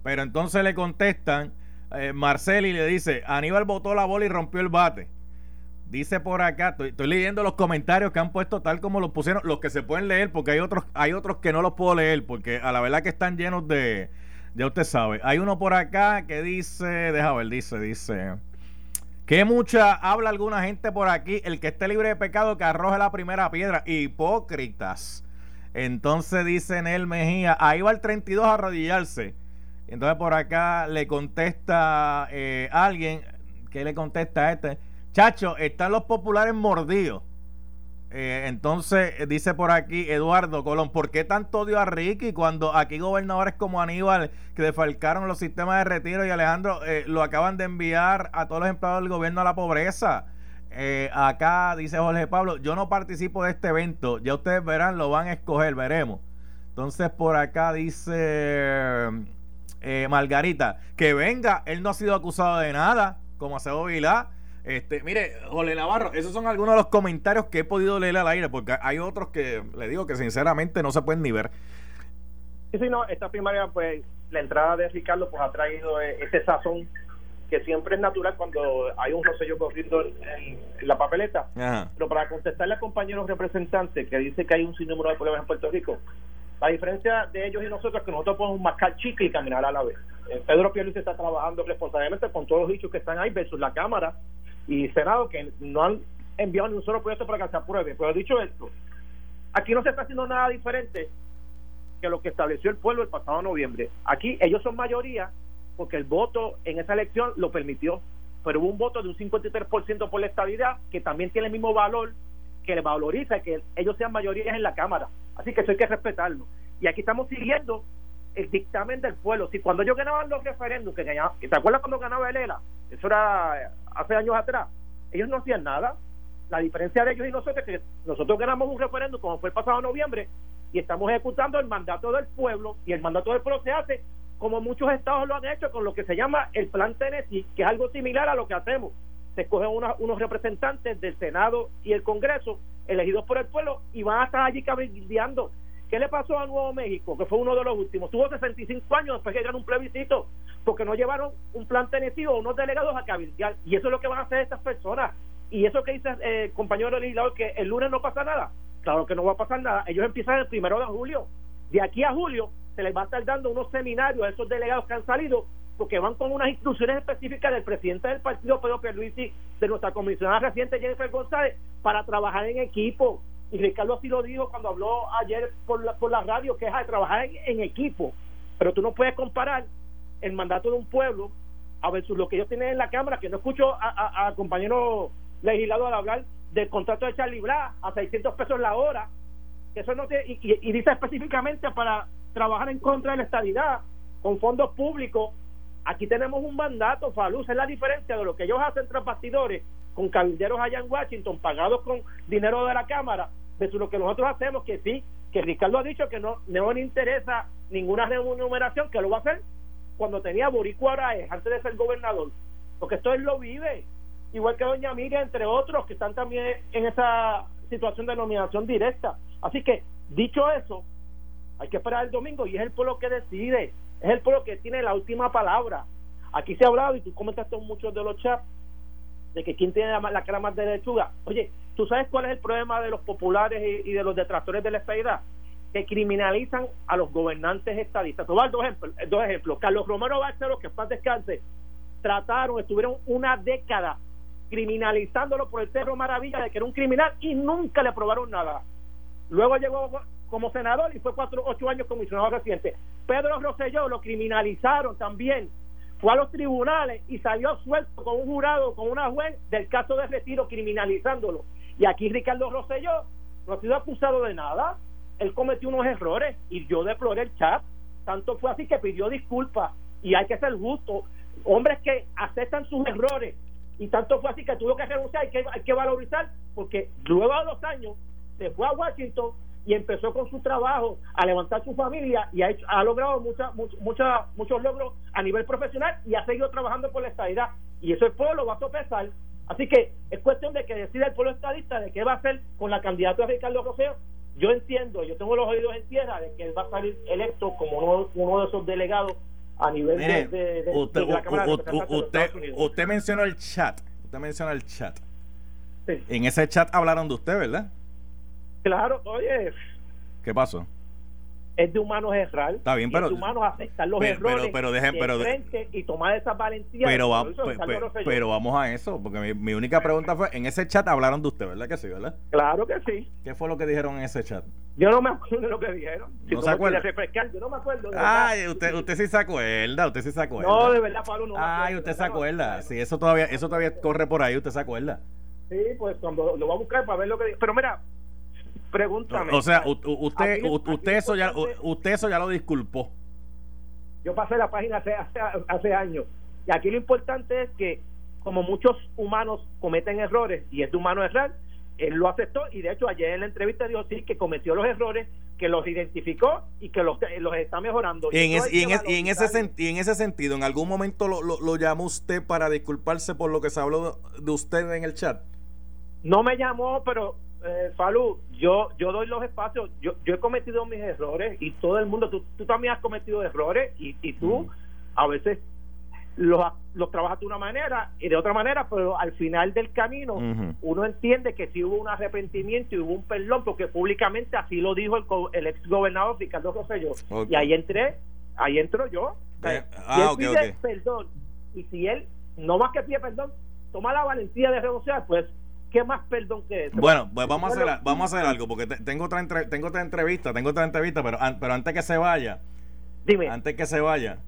Pero entonces le contestan, eh, Marceli le dice, Aníbal botó la bola y rompió el bate. Dice por acá, estoy, leyendo los comentarios que han puesto tal como los pusieron, los que se pueden leer, porque hay otros, hay otros que no los puedo leer, porque a la verdad que están llenos de, ya usted sabe. Hay uno por acá que dice, deja ver, dice, dice, que mucha habla alguna gente por aquí, el que esté libre de pecado que arroje la primera piedra, hipócritas. Entonces dice Nel Mejía, ahí va el 32 a arrodillarse. Entonces por acá le contesta eh, alguien, ¿qué le contesta a este? Chacho, están los populares mordidos. Eh, entonces eh, dice por aquí Eduardo Colón, ¿por qué tanto odio a Ricky cuando aquí gobernadores como Aníbal que defalcaron los sistemas de retiro y Alejandro lo acaban de enviar a todos los empleados del gobierno a la pobreza? Eh, acá dice Jorge Pablo, yo no participo de este evento, ya ustedes verán, lo van a escoger, veremos. Entonces por acá dice eh, Margarita, que venga, él no ha sido acusado de nada, como Acebo Vilá. Este, mire, Jorge Navarro, esos son algunos de los comentarios que he podido leer al aire, porque hay otros que le digo que sinceramente no se pueden ni ver. Sí, sí, no, esta primaria, pues, la entrada de Ricardo, pues ha traído eh, ese sazón que siempre es natural cuando hay un rosello corriendo en, la papeleta. Pero para contestarle al compañero representante que dice que hay un sinnúmero de problemas en Puerto Rico, la diferencia de ellos y nosotros es que nosotros podemos mascar chicle y caminar a la vez. Eh, Pedro Pierluisi está trabajando responsablemente con todos los dichos que están ahí versus la Cámara y Senado que no han enviado ni un solo proyecto para que se apruebe. Pero dicho esto, aquí no se está haciendo nada diferente que lo que estableció el pueblo el pasado noviembre. Aquí ellos son mayoría porque el voto en esa elección lo permitió, pero hubo un voto de un 53% por la estabilidad que también tiene el mismo valor que le valoriza que ellos sean mayorías en la Cámara. Así que eso hay que respetarlo. Y aquí estamos siguiendo el dictamen del pueblo. Si cuando ellos ganaban los referéndums, que ¿te acuerdas cuando ganaba el ELA? Eso era hace años atrás. Ellos no hacían nada. La diferencia de ellos y nosotros es que nosotros ganamos un referéndum como fue el pasado noviembre y estamos ejecutando el mandato del pueblo y el mandato del pueblo se hace como muchos estados lo han hecho con lo que se llama el Plan Tennessee, que es algo similar a lo que hacemos. Se escogen unos representantes del Senado y el Congreso, elegidos por el pueblo, y van a estar allí cabildeando. ¿Qué le pasó a Nuevo México, que fue uno de los últimos? Tuvo 65 años después que ganó un plebiscito, porque no llevaron un plan Tennessee o unos delegados a cabildear. Y eso es lo que van a hacer estas personas. Y eso que dice el eh, compañero legislador, que el lunes no pasa nada. Claro que no va a pasar nada. Ellos empiezan el primero de julio. De aquí a julio se les va a estar dando unos seminarios a esos delegados que han salido porque van con unas instrucciones específicas del presidente del partido Pedro Pierluisi, de nuestra comisionada reciente Jennifer González, para trabajar en equipo. Y Ricardo así lo dijo cuando habló ayer por la, por la radio, que es de trabajar en, equipo. Pero tú no puedes comparar el mandato de un pueblo a versus lo que ellos tienen en la Cámara, que no escucho a, a, compañero legislador hablar del contrato de Charlie Blas a 600 pesos la hora, eso no y, y dice específicamente para trabajar en contra de la estabilidad con fondos públicos. Aquí tenemos un mandato, Faluz, es la diferencia de lo que ellos hacen tras bastidores con cabilderos allá en Washington pagados con dinero de la Cámara, versus lo que nosotros hacemos, que sí, que Ricardo ha dicho que no, no le interesa ninguna remuneración, que lo va a hacer cuando tenía Boricua antes de ser gobernador, porque esto él lo vive, igual que Doña Miriam, entre otros, que están también en esa situación de nominación directa. Así que, dicho eso, hay que esperar el domingo y es el pueblo que decide, es el pueblo que tiene la última palabra. Aquí se ha hablado y tú comentaste en muchos de los chats de que quién tiene la, cara más de lechuga. Oye, ¿tú sabes cuál es el problema de los populares y, de los detractores de la estabilidad? que criminalizan a los gobernantes estadistas. Te dos ejemplos. Dos ejemplos. Carlos Romero Barceló, que paz descanse, trataron, estuvieron una década criminalizándolo por el Cerro Maravilla de que era un criminal y nunca le aprobaron nada. Luego llegó como senador y fue cuatro, ocho años comisionado reciente. Pedro Rosselló lo criminalizaron también. Fue a los tribunales y salió suelto con un jurado, con una juez del caso de retiro criminalizándolo. Y aquí Ricardo Rosselló no ha sido acusado de nada. Él cometió unos errores y yo deploré el chat. Tanto fue así que pidió disculpas y hay que ser justo. Hombres que aceptan sus errores y tanto fue así que tuvo que renunciar, hay que, hay que valorizar porque luego de los años se fue a Washington y empezó con su trabajo a levantar su familia y ha, hecho, ha logrado mucha, mucha, muchos logros a nivel profesional y ha seguido trabajando por la estadidad y eso el pueblo lo va a sopesar así que es cuestión de que decida el pueblo estadista de qué va a hacer con la candidatura de Ricardo Roseo yo entiendo, yo tengo los oídos en tierra de que él va a salir electo como uno, uno de esos delegados a nivel de, de, usted, de la Cámara de usted, usted mencionó el chat. Usted mencionó el chat. Sí. En ese chat hablaron de usted, ¿verdad? Claro, oye, ¿Qué pasó? es de humanos errar. Está bien, pero- Es de humanos aceptar los pero- errores. pero- pero dejen- de pero de- frente y tomar esa valentía. Pero, va- eso pe- pe- pero vamos a eso, porque mi, mi única pregunta fue, en ese chat hablaron de usted, ¿verdad que sí, verdad? Claro que sí. ¿Qué fue lo que dijeron en ese chat? Yo no me acuerdo de lo que dijeron. Si ¿No se acuerda? refrescar, yo no me acuerdo. de Ay, verdad. usted, usted sí se acuerda, usted sí se acuerda. No, de verdad, Pablo, no me Ay, acuerdo, usted se acuerda. Sí, eso todavía, eso todavía corre por ahí, usted se acuerda. Sí, pues cuando lo voy a buscar para ver lo que. Pero mira, pregúntame. O sea, usted, usted eso ya, usted eso ya lo disculpó. Yo pasé la página hace, hace, hace años. Y aquí lo importante es que, como muchos humanos cometen errores, y es de humano errar, él lo aceptó y de hecho ayer en la entrevista dijo sí que cometió los errores, que los identificó y que los, los está mejorando. Y en, es- y, en que es- y en ese sen- y en ese sentido, ¿en algún momento lo, lo, lo llamó usted para disculparse por lo que se habló de usted en el chat? No me llamó, pero eh, Falú, yo yo doy los espacios. Yo, yo he cometido mis errores y todo el mundo, tú, tú también has cometido errores y, y tú Mm. a veces los, los trabajas de una manera y de otra manera, pero al final del camino uno entiende que si hubo un arrepentimiento y hubo un perdón, porque públicamente así lo dijo el, el ex gobernador Ricardo Rosselló. Y ahí entré, ahí entro yo. Ah, él ok, pide perdón y si él no más que pide perdón, toma la valentía de renunciar, pues ¿qué más perdón que eso? Bueno, pues vamos a hacer, Bueno, vamos a hacer algo, porque te- tengo otra entre- tengo otra entrevista, tengo otra entrevista, pero, an- pero antes que se vaya, Dime, antes que se vaya,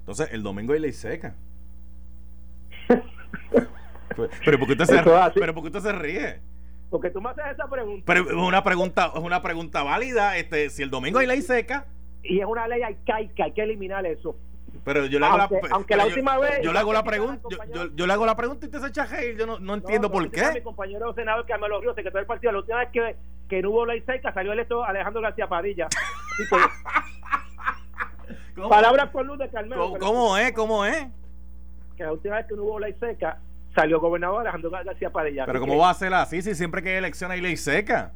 entonces el domingo hay ley seca. pero porque usted se pero porque usted se ríe. porque tú me haces esa pregunta Pero es una pregunta, es una pregunta válida, este, si el domingo hay ley seca, y es una ley arcaica, hay que eliminar eso. Pero yo le hago Aunque- la aunque la yo- última vez- yo le hago la pregunta, yo, yo- yo le hago la pregunta y usted se echa a reír, yo no, no entiendo No, por dice Mi qué. compañero senador Carmelo Ríos, secretario del partido, la última vez que, que no hubo ley seca salió electo Alejandro García Padilla. ¿Cómo, palabras por luz de Carmelo. ¿Cómo- cómo es? ¿Cómo es? Que la última vez que no hubo ley seca salió gobernador Alejandro García Padilla. Pero ¿cómo que- va a ser así si siempre que hay elección hay ley seca?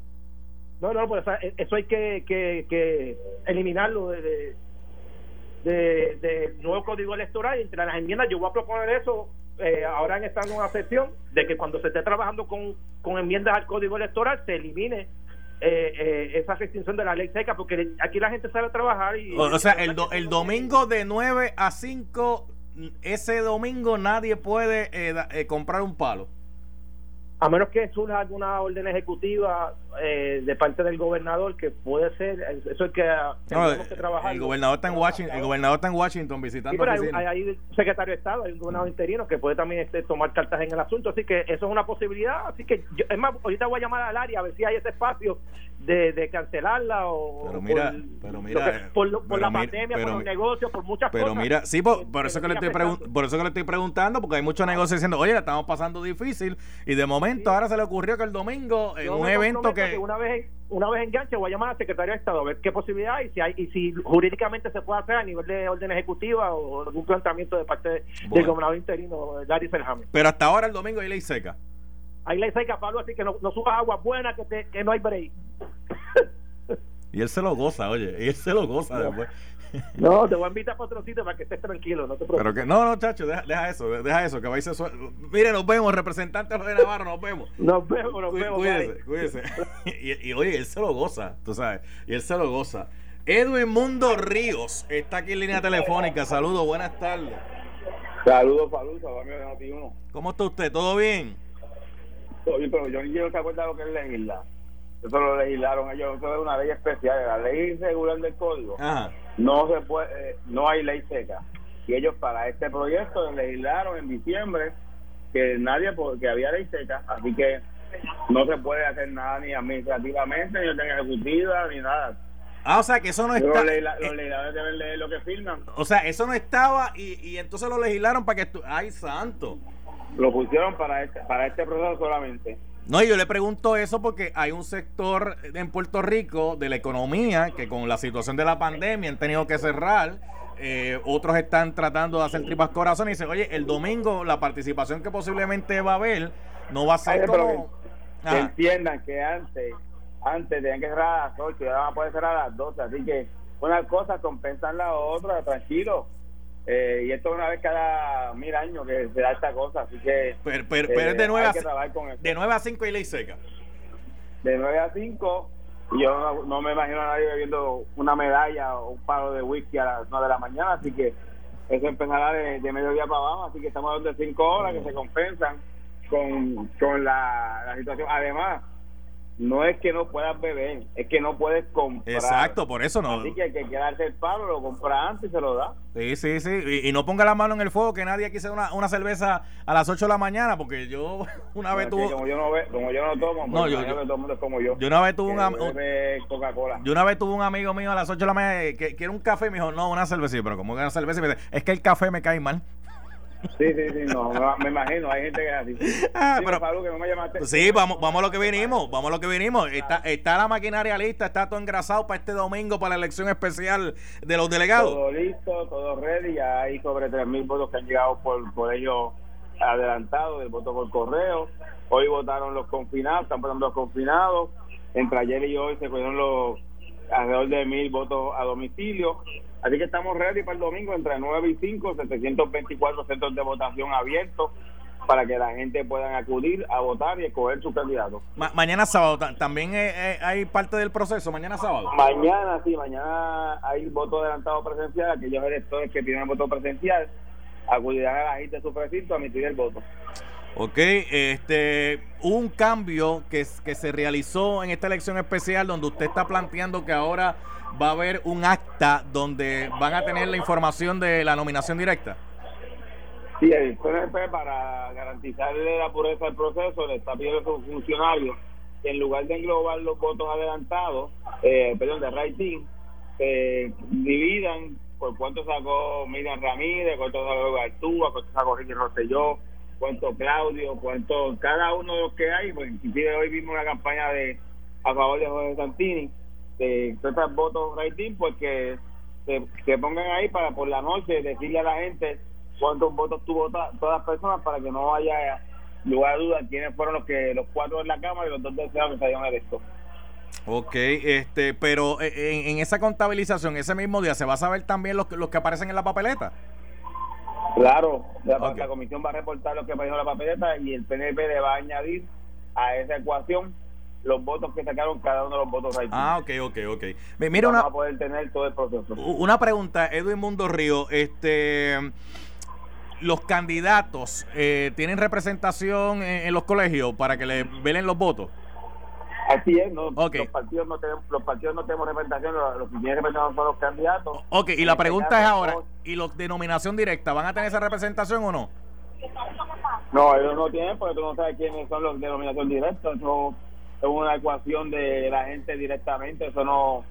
No, no, pues eso hay que, que, que eliminarlo de, de, de- del nuevo código electoral. Entre las enmiendas, yo voy a proponer eso eh, ahora en esta nueva sesión, de que cuando se esté trabajando con, con enmiendas al código electoral se elimine eh, eh, esa restricción de la ley seca, porque aquí la gente sabe trabajar y... O, o sea, el, do- el domingo de 9 a 5, ese domingo nadie puede eh, eh, comprar un palo. A menos que surja alguna orden ejecutiva eh, de parte del gobernador, que puede ser, eso es que No, tenemos que trabajar. el gobernador está en Washington, el gobernador está en Washington Sí, visitando pero hay, secretario de Estado, hay un gobernador interino que puede también este, tomar cartas en el asunto, así que eso es una posibilidad. Así que, yo- es más, ahorita voy a llamar al área a ver si hay ese espacio de, de cancelarla o. Pero mira, por, pero mira, que- por, por pero la mira, pandemia, pero por los negocios, por muchas Pero cosas. mira, sí, por, por que- eso que que le estoy por eso que le estoy preguntando, porque hay muchos negocios diciendo, oye, la estamos pasando difícil, y de momento ahora se le ocurrió que el domingo, en Yo un evento que... una vez una vez enganche voy a llamar al secretario de Estado a ver qué posibilidad hay si hay y si jurídicamente se puede hacer a nivel de orden ejecutiva o algún planteamiento de parte de- del gobernador interino Larry Selhammer. Pero hasta ahora el domingo hay ley seca. Ahí le seca Pablo así que no, no subas agua buena que, te, que no hay break. Y él se lo goza, oye, y él se lo goza después. No, te voy a invitar para otro sitio para que estés tranquilo, no te preocupes. Pero que, no, no, chacho, deja, deja eso, deja eso, que va a irse Mire, nos vemos, representante de Navarro, nos vemos. Nos vemos, nos vemos. Cuídese, cuídese. y, y, oye, él se lo goza, tú sabes, y él se lo goza. Edwin Mundo Ríos está aquí en línea telefónica. Saludos, buenas tardes. Saludos, Palusa, uno. ¿Cómo está usted? ¿Todo bien? Bien, pero yo ni quiero se acuerda lo que es legislar. Eso lo legislaron ellos, eso es una ley especial, la ley regular del código. No se puede, eh, no hay ley seca. Y ellos para este proyecto legislaron en diciembre que nadie, porque había ley seca, así que no se puede hacer nada ni administrativamente, ni en ejecutiva, ni nada Ah, o sea que eso no está. Los, legisladores deben leer lo que firman. O sea, eso no estaba y, y entonces lo legislaron para que. ¡Ay, santo! Lo pusieron para este, para este proceso solamente. No, y yo le pregunto eso porque hay un sector en Puerto Rico de la economía que con la situación de la pandemia han tenido que cerrar. Eh, otros están tratando de hacer tripas corazón y dicen, oye, el domingo la participación que posiblemente va a haber no va a ser como... que entiendan que antes antes tenían que cerrar a las 8 y ahora van a poder cerrar a las 12. Así que una cosa compensan la otra, tranquilo. Eh, y esto es una vez cada mil años que se da esta cosa. Así que. Pero, pero, es de 9 a, de 9 a 5 y ley seca. De 9 a 5. Y yo no, me imagino a nadie bebiendo una medalla o un palo de whisky a las 9 de la mañana. Así que eso empezará de, de mediodía para abajo. Así que estamos hablando de 5 horas que se compensan con, con la, la situación. Además no es que no puedas beber, es que no puedes comprar. Exacto, por eso no. Así que el que quiera darse el palo lo compra antes y se lo da. Sí, sí, sí. Y, no ponga la mano en el fuego que nadie quise una, una cerveza a las 8 de la mañana, porque yo una vez tuve. Como yo no, como yo no tomo, no, pues yo, yo, todo mundo es como yo. Yo una vez tuve un, Coca-Cola. Yo una vez tuve un amigo mío a las 8 de la mañana que quiere un café y me dijo, no, una cerveza. Pero como que una cerveza, y me dice, es que el café me cae mal. Sí, sí, sí, no, me imagino, hay gente que es así. Ah, sí, pero, que no me llamaste. Sí, vamos, vamos a lo que vinimos, vamos a lo que vinimos. Está, está la maquinaria lista, está todo engrasado para este domingo, para la elección especial de los delegados. Todo listo, todo ready, ya hay sobre 3.000 votos que han llegado por, por ellos adelantados, el voto por correo. Hoy votaron los confinados, están votando los confinados. Entre ayer y hoy se cogieron los alrededor de mil votos a domicilio. Así que estamos ready para el domingo entre 9 y 5, 724 centros de votación abiertos para que la gente pueda acudir a votar y escoger su candidato. mañana sábado también eh, eh, hay parte del proceso, mañana sábado. Mañana sí, mañana hay voto adelantado presencial, aquellos electores que tienen voto presencial acudirán a la gente de su precinto a emitir el voto. Ok, este, un cambio que, que se realizó en esta elección especial donde usted está planteando que ahora va a haber un acta donde van a tener la información de la nominación directa. Sí, el PNP para garantizarle la pureza del proceso le está pidiendo a sus funcionarios que en lugar de englobar los votos adelantados, eh, perdón, de rating, eh, dividan por cuánto sacó Miriam Ramírez, cuánto sacó Gartúa, cuánto sacó Ricky Rosselló, cuánto Claudio, cuánto cada uno de los que hay, pues inclusive hoy vimos una campaña de a favor de José Santini, de estos votos rating, pues que se, pongan ahí para por la noche decirle a la gente cuántos votos tuvo todas las personas para que no haya lugar a duda quiénes fueron los que los cuatro en la Cámara y los dos deseados que salieron electos. Ok, este, pero eh, en, esa contabilización, ese mismo día, ¿se va a saber también los, los que aparecen en la papeleta? Claro, la, la comisión va a reportar lo que en la papeleta y el PNP le va a añadir a esa ecuación los votos que sacaron cada uno de los votos Ah, ok, ok, ok. Mira una, a poder tener todo el proceso. Una pregunta, Edwin Mundo Río, este los candidatos eh, tienen representación en, los colegios para que le velen los votos. Así es, no, los partidos no tenemos, los partidos no tenemos representación, los, que tienen representación son los candidatos. Ok, y la pregunta es ahora, ¿y los de nominación directa van a tener esa representación o no? No, ellos no tienen porque tú no sabes quiénes son los de nominación directa, eso es una ecuación de la gente directamente, eso no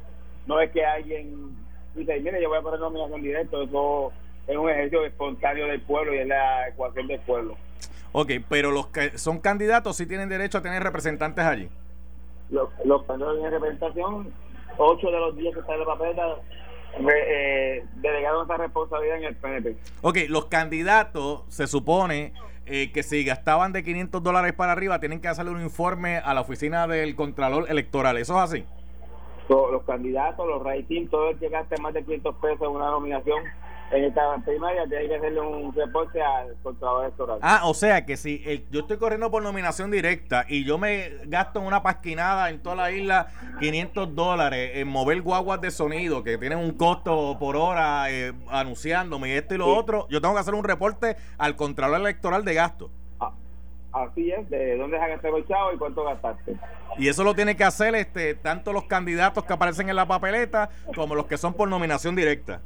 no es que alguien dice, mire, yo voy a poner nominación directa, eso es un ejercicio espontáneo del pueblo y es la ecuación del pueblo. Ok, pero los que son candidatos sí tienen derecho a tener representantes allí. Los, los candidatos tienen representación, ocho de los días que están en la papeleta eh, delegaron esa responsabilidad en el PNP. Ok, los candidatos se supone eh, que si gastaban de 500 dólares para arriba, tienen que hacerle un informe a la oficina del Contralor Electoral. ¿Eso es así? los candidatos, los rating, todo el que gaste más de 500 pesos en una nominación en esta primaria tiene que hacerle un reporte al Contralor Electoral. Ah, o sea que si el- yo estoy corriendo por nominación directa y yo me gasto en una pasquinada en toda la isla 500 dólares en mover guaguas de sonido que tienen un costo por hora eh, anunciándome y esto y lo Sí. otro, yo tengo que hacer un reporte al Contralor Electoral de gasto. Ah, Así es, de dónde sacaste los chavos y cuánto gastaste. Y eso lo tiene que hacer este tanto los candidatos que aparecen en la papeleta como los que son por nominación directa.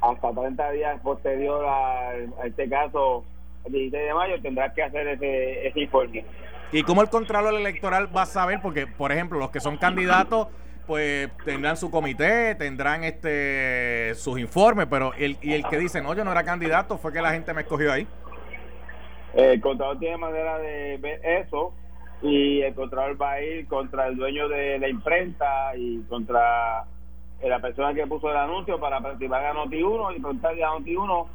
Hasta 30 días posterior a, a este caso, el 16 de mayo, tendrás que hacer ese, ese informe. ¿Y cómo el Contralor Electoral va a saber? Porque, por ejemplo, los que son candidatos, pues tendrán su comité, tendrán este sus informes, pero el, y el que dice, no, yo no era candidato, fue que la gente me escogió ahí. El Contralor tiene manera de ver eso y el Contralor va a ir contra el dueño de la imprenta y contra eh, la persona que puso el anuncio para participar a Noti1 y preguntarle a Noti1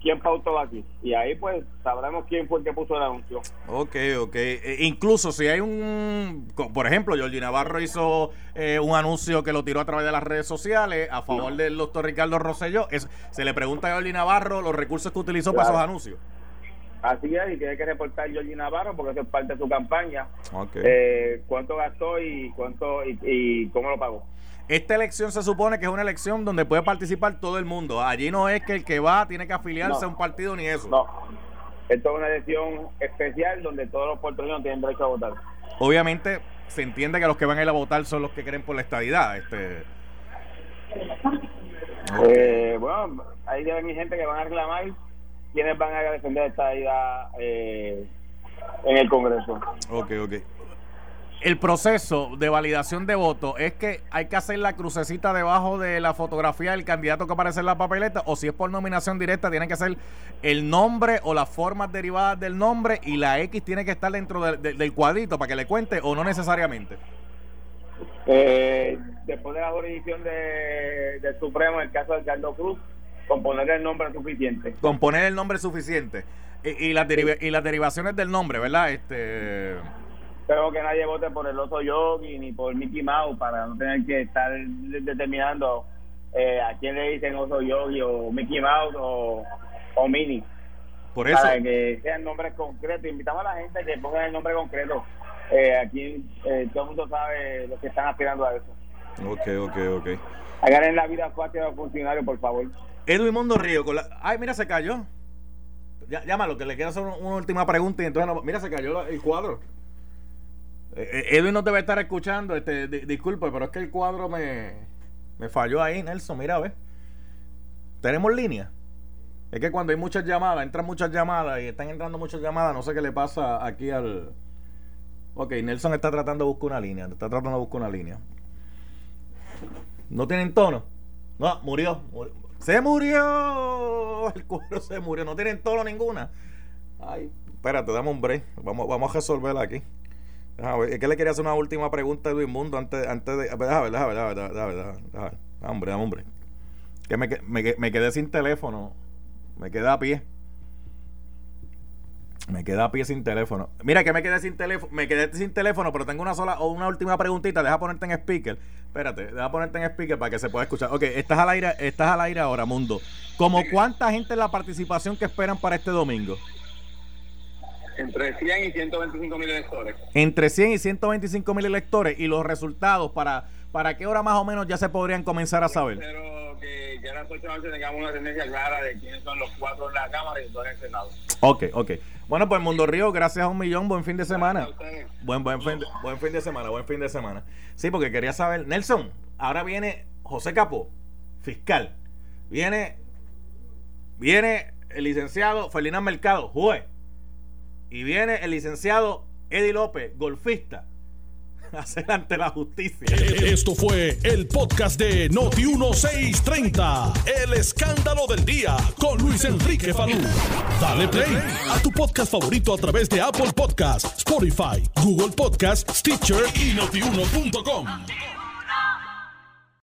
quién pautó aquí. Y ahí pues sabremos quién fue el que puso el anuncio. Ok, ok. Eh, incluso si hay un, por ejemplo, Georgie Navarro hizo eh, un anuncio que lo tiró a través de las redes sociales a favor del doctor Ricardo Rosselló, es, se le pregunta a Georgie Navarro los recursos que utilizó para esos anuncios. Así es, y tiene que reportar Georgie Navarro porque eso es parte de su campaña. Eh, cuánto gastó y cuánto y, y cómo lo pagó. Esta elección se supone que es una elección donde puede participar todo el mundo. Allí no es que el que va tiene que afiliarse No. a un partido ni eso. No, esto es una elección especial donde todos los puertorriqueños tienen derecho a votar. Obviamente se entiende que los que van a ir a votar son los que creen por la estadidad. Este, Eh, bueno, ahí debe mi gente que van a reclamar quiénes van a defender esta idea eh, en el Congreso. ok, ok. El proceso de validación de voto es que hay que hacer la crucecita debajo de la fotografía del candidato que aparece en la papeleta o si es por nominación directa tiene que ser el nombre o las formas derivadas del nombre y la X tiene que estar dentro de- de- del cuadrito para que le cuente o no necesariamente. Eh, después de la jurisdicción de, del Supremo, en el caso de Carlos Cruz, con ponerle el nombre suficiente. con poner el nombre suficiente y, y las deriva- y las derivaciones del nombre, ¿verdad? Este Pero que nadie vote por el oso yogi ni por Mickey Mouse para no tener que estar de- determinando eh, a quién le dicen oso yogi o Mickey Mouse o, o Minnie. por eso para que sean nombres concretos. Invitamos a la gente a que pongan el nombre concreto. Eh, aquí eh, todo el mundo sabe lo que están aspirando a eso. Ok, ok, ok. Hagan en la vida fácil a los funcionarios, por favor. Edwin Mundo Río con la Ay, mira se cayó. Ya- llámalo que le quiero hacer una, última pregunta y entonces no- mira se cayó el cuadro. Eh, eh, Edwin no debe estar escuchando, este di- disculpe, pero es que el cuadro me me falló ahí, Nelson, mira, a ver. Tenemos línea. Es que cuando hay muchas llamadas, entran muchas llamadas y están entrando muchas llamadas, no sé qué le pasa aquí al. Ok, Nelson está tratando de buscar una línea. Está tratando de buscar una línea. ¿No tienen tono? No, murió. murió. ¡Se murió! El cuadro se murió. No tienen tono ninguna. Ay, espérate, dame un break. Vamos, vamos a resolverla aquí. Ver. Es que le quería hacer una última pregunta a Edwin Mundo antes, de. Déjame ver, déjame ver, déjame ver, déjame un break. Que me, me, me quedé sin teléfono. Me quedé a pie. Me quedé a pie sin teléfono. Mira que me quedé sin teléfono. Me quedé sin teléfono, pero tengo una sola o una última preguntita. Deja ponerte en speaker. Espérate, deja ponerte en speaker para que se pueda escuchar. Ok, estás al aire, estás al aire ahora, mundo. ¿Como cuánta gente es la participación que esperan para este domingo? Entre 100 y 125 mil electores. Entre 100 y 125 mil electores y los resultados para, para qué hora más o menos ya se podrían comenzar a saber. Espero que ya a las 8 de la noche tengamos una tendencia clara de quiénes son los cuatro en la Cámara y dos en el Senado. Ok, ok. Bueno, pues Mundo Río, gracias a un millón, buen fin de semana. Buen, buen, fin de, buen fin de semana, buen fin de semana. Sí, porque quería saber, Nelson, ahora viene José Capó, fiscal. Viene, viene el licenciado Ferdinand Mercado, juez. Y viene el licenciado Eddie López, golfista, hacer ante la justicia. Esto fue el podcast de Noti 1630. El escándalo del día con Luis Enrique Falú. Dale play a tu podcast favorito a través de Apple Podcasts, Spotify, Google Podcasts, Stitcher y notiuno.com.